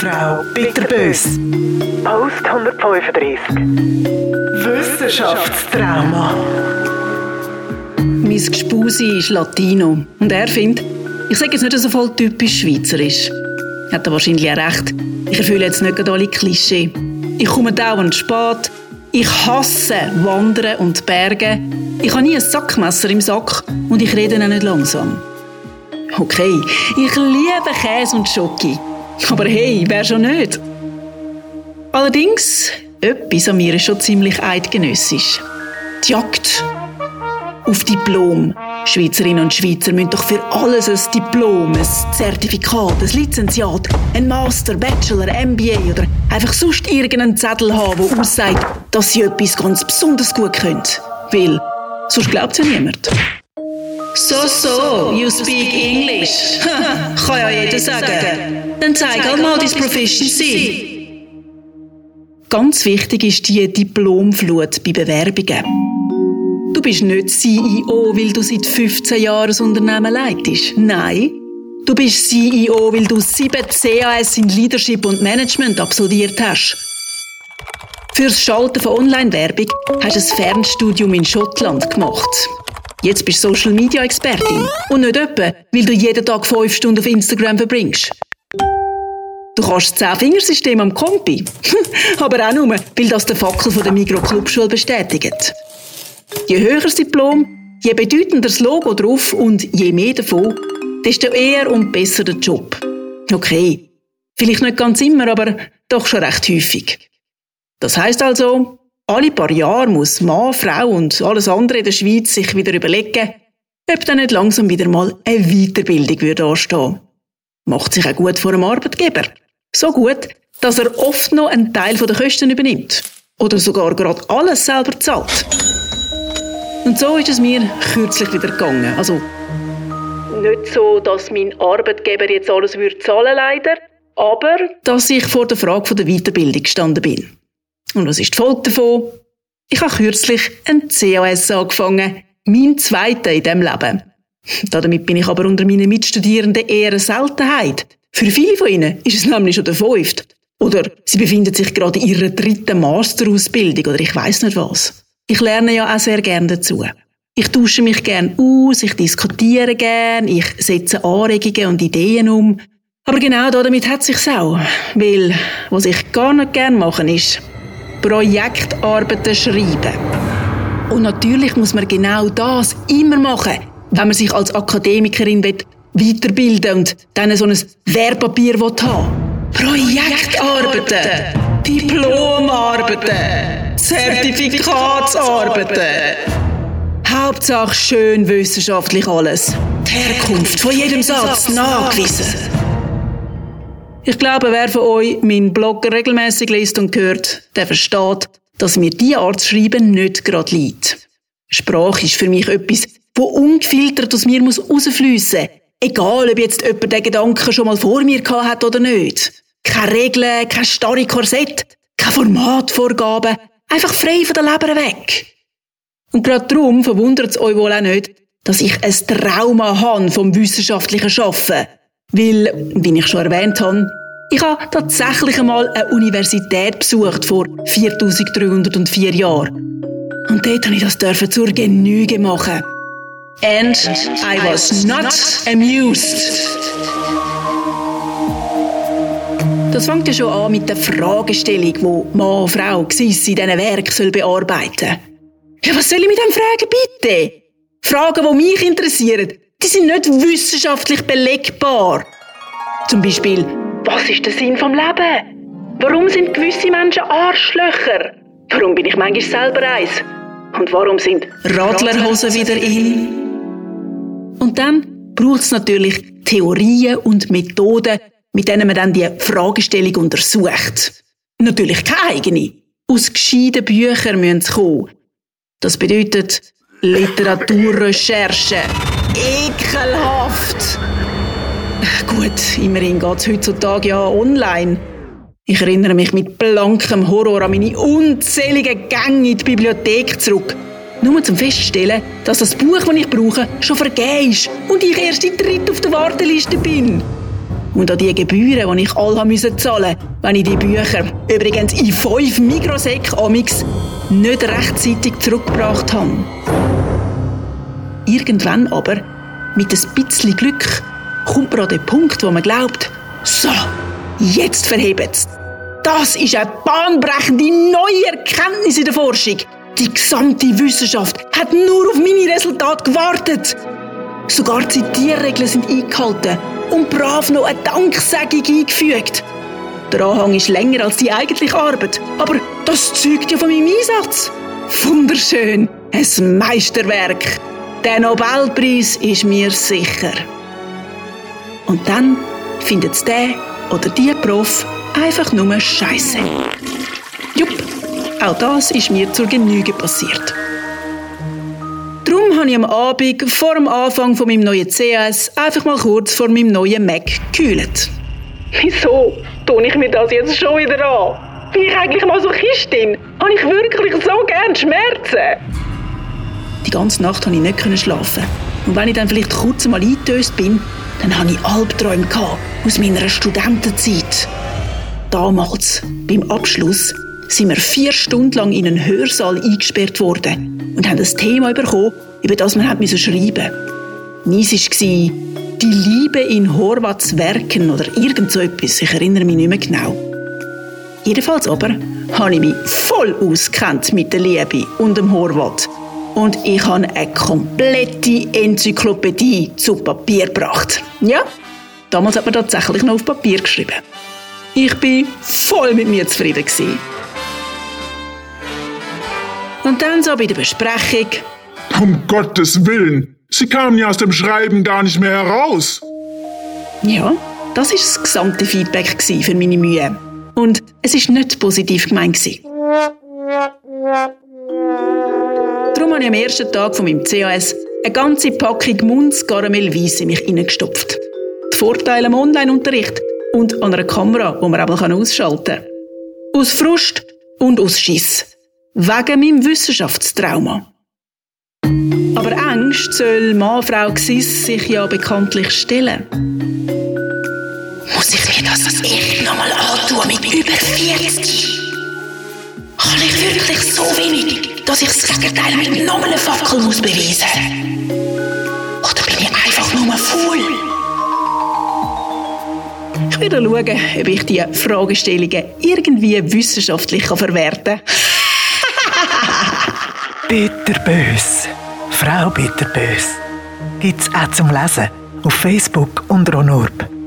Frau Bitterbös. Post 135. Wissenschaftstrauma. Mein Gespusi ist Latino und er findet, ich sage jetzt nicht so voll typisch schweizerisch. Hat er wahrscheinlich auch recht. Ich erfülle jetzt nicht alle Klischee. Ich komme dauernd spät. Ich hasse Wandern und Berge. Ich habe nie ein Sackmesser im Sack und ich rede auch nicht langsam. Okay, ich liebe Käse und Schoki. Aber hey, wer schon nicht? Allerdings, etwas an mir ist schon ziemlich eidgenössisch. Die Jagd auf Diplom. Schweizerinnen und Schweizer müssen doch für alles ein Diplom, ein Zertifikat, ein Lizenziat, ein Master, Bachelor, MBA oder einfach sonst irgendeinen Zettel haben, der aussagt, dass sie etwas ganz besonders gut können. Weil, sonst glaubt ja niemand. So, so, you speak English. Kann ja jeder sagen. Dann zeig halt mal deine Proficiency. Ganz wichtig ist die Diplomflut bei Bewerbungen. Du bist nicht CEO, weil du seit 15 Jahren ein Unternehmen leitest. Nein. Du bist CEO, weil du sieben CAS in Leadership und Management absolviert hast. Fürs Schalten von Online-Werbung hast du ein Fernstudium in Schottland gemacht. Jetzt bist du Social Media Expertin. Und nicht etwa, weil du jeden Tag fünf Stunden auf Instagram verbringst. Du kannst das Zehn-Fingersystem am Kompi. Aber auch nur, weil das der Fackel von der Migro-Clubschule bestätigt. Je höher das Diplom, je bedeutender das Logo drauf und je mehr davon, desto eher und besser der Job. Okay, vielleicht nicht ganz immer, aber doch schon recht häufig. Das heißt also, alle paar Jahre muss Mann, Frau und alles andere in der Schweiz sich wieder überlegen, ob dann nicht langsam wieder mal eine Weiterbildung würde anstehen. Macht sich auch gut vor einem Arbeitgeber. So gut, dass er oft noch einen Teil der Kosten übernimmt. Oder sogar gerade alles selber zahlt. Und so ist es mir kürzlich wieder gegangen. Also, nicht so, dass mein Arbeitgeber jetzt alles würde zahlen leider, aber dass ich vor der Frage der Weiterbildung gestanden bin. Und was ist die Folge davon? Ich habe kürzlich ein CAS angefangen, mein zweiter in diesem Leben. Damit bin ich aber unter meinen Mitstudierenden eher eine Seltenheit. Für viele von ihnen ist es nämlich schon der fünfte. Oder sie befinden sich gerade in ihrer dritten Masterausbildung oder ich weiß nicht was. Ich lerne ja auch sehr gerne dazu. Ich tausche mich gern aus, ich diskutiere gern, ich setze Anregungen und Ideen um. Aber genau damit hat sich's auch. Weil, was ich gar nicht gern mache, ist Projektarbeiten schreiben. Und natürlich muss man genau das immer machen, wenn man sich als Akademikerin weiterbilden und dann so ein Wehrpapier haben Projektarbeiten, Diplomarbeiten, Zertifikatsarbeiten. Hauptsache schön wissenschaftlich alles. Die Herkunft von jedem Satz nachgewiesen. Ich glaube, wer von euch meinen Blog regelmäßig liest und hört, der versteht, dass mir diese Art zu schreiben nicht gerade liegt. Sprache ist für mich etwas, wo ungefiltert aus mir rausfliessen muss. Egal, ob jetzt jemand den Gedanken schon mal vor mir gehabt hat oder nicht. Keine Regeln, kein starre Korsett, keine Formatvorgaben. Einfach frei von der Leber weg. Und gerade darum verwundert es euch wohl auch nicht, dass ich ein Trauma habe vom wissenschaftlichen Schaffen. Weil, wie ich schon erwähnt habe, ich habe tatsächlich einmal eine Universität besucht vor 4304 Jahren. Und dort habe ich das dürfen zur Genüge machen. And I was not amused. Das fängt ja schon an mit der Fragestellung, die Mann, Frau, Gsisse in diesen Werk bearbeiten soll. Ja, was soll ich mit dem fragen, bitte? Fragen, die mich interessieren, die sind nicht wissenschaftlich belegbar. Zum Beispiel, was ist der Sinn vom Leben? Warum sind gewisse Menschen Arschlöcher? Warum bin ich manchmal selber eins? Und warum sind Radlerhosen wieder in? Und dann braucht es natürlich Theorien und Methoden, mit denen man dann die Fragestellung untersucht. Natürlich keine eigene. Aus gescheiten Büchern müssen sie kommen. Das bedeutet Literaturrecherche. Ekelhaft! Gut, immerhin geht es heutzutage ja online. Ich erinnere mich mit blankem Horror an meine unzähligen Gänge in die Bibliothek zurück. Nur zum Feststellen, dass das Buch, das ich brauche, schon vergeben ist und ich erst in dritt auf der Warteliste bin. Und an die Gebühren, die ich alle zahlen musste, wenn ich die Bücher, übrigens in fünf Mikrosäck amix, nicht rechtzeitig zurückgebracht habe. Irgendwann aber, mit ein bisschen Glück, kommt man an den Punkt, wo man glaubt, so, jetzt verhebt's. Das ist eine bahnbrechende neue Erkenntnis in der Forschung. Die gesamte Wissenschaft hat nur auf meine Resultate gewartet. Sogar die Tierregeln sind eingehalten und brav noch eine Danksagung eingefügt. Der Anhang ist länger als die eigentliche Arbeit, aber das zeugt ja von meinem Einsatz. Wunderschön, ein Meisterwerk. Der Nobelpreis ist mir sicher. Und dann findet der oder die Prof einfach nur Scheiße. Jupp, auch das ist mir zur Genüge passiert. Darum habe ich am Abend vor dem Anfang von meinem neuen CS einfach mal kurz vor meinem neuen Mac gekühlt. Wieso tue ich mir das jetzt schon wieder an? Bin ich eigentlich mal so Kistin? Habe ich wirklich so gern Schmerzen? Die ganze Nacht konnte ich nicht schlafen. Und wenn ich dann vielleicht kurz mal eingetöst bin, dann hatte ich Albträume aus meiner Studentenzeit. Damals, beim Abschluss, sind wir vier Stunden lang in einen Hörsaal eingesperrt worden und haben ein Thema bekommen, über das wir schreiben mussten. Nies war «Die Liebe in Horvaths Werken» oder irgend so etwas. Ich erinnere mich nicht mehr genau. Jedenfalls aber habe ich mich voll auskennt mit der Liebe und dem Horvath. Und ich habe eine komplette Enzyklopädie zu Papier gebracht. Ja, damals hat man tatsächlich noch auf Papier geschrieben. Ich bin voll mit mir zufrieden gewesen. Und dann so bei der Besprechung. Um Gottes Willen, Sie kamen ja aus dem Schreiben gar nicht mehr heraus. Ja, das ist das gesamte Feedback für meine Mühe. Und es ist nicht positiv gemeint. Darum am ersten Tag von meinem CAS eine ganze Packung Munds Karamell Weiss in mich hineingestopft. Die Vorteile am Online-Unterricht und an einer Kamera, die man aber ausschalten kann. Aus Frust und aus Schiss. Wegen meinem Wissenschaftstrauma. Aber Angst soll Mann-Frau Xiss sich ja bekanntlich stellen. Muss ich mir das echt nochmal antun mit über 40? Kann ich wirklich so wenig, dass ich das Gegenteil mit nochmal einer Fackel muss beweisen Oder bin ich einfach nur faul? Ich werde schauen, ob ich diese Fragestellungen irgendwie wissenschaftlich verwerten kann. Bitterbös. Frau Bitterbös. Gibt's auch zum Lesen auf Facebook und Ronorb.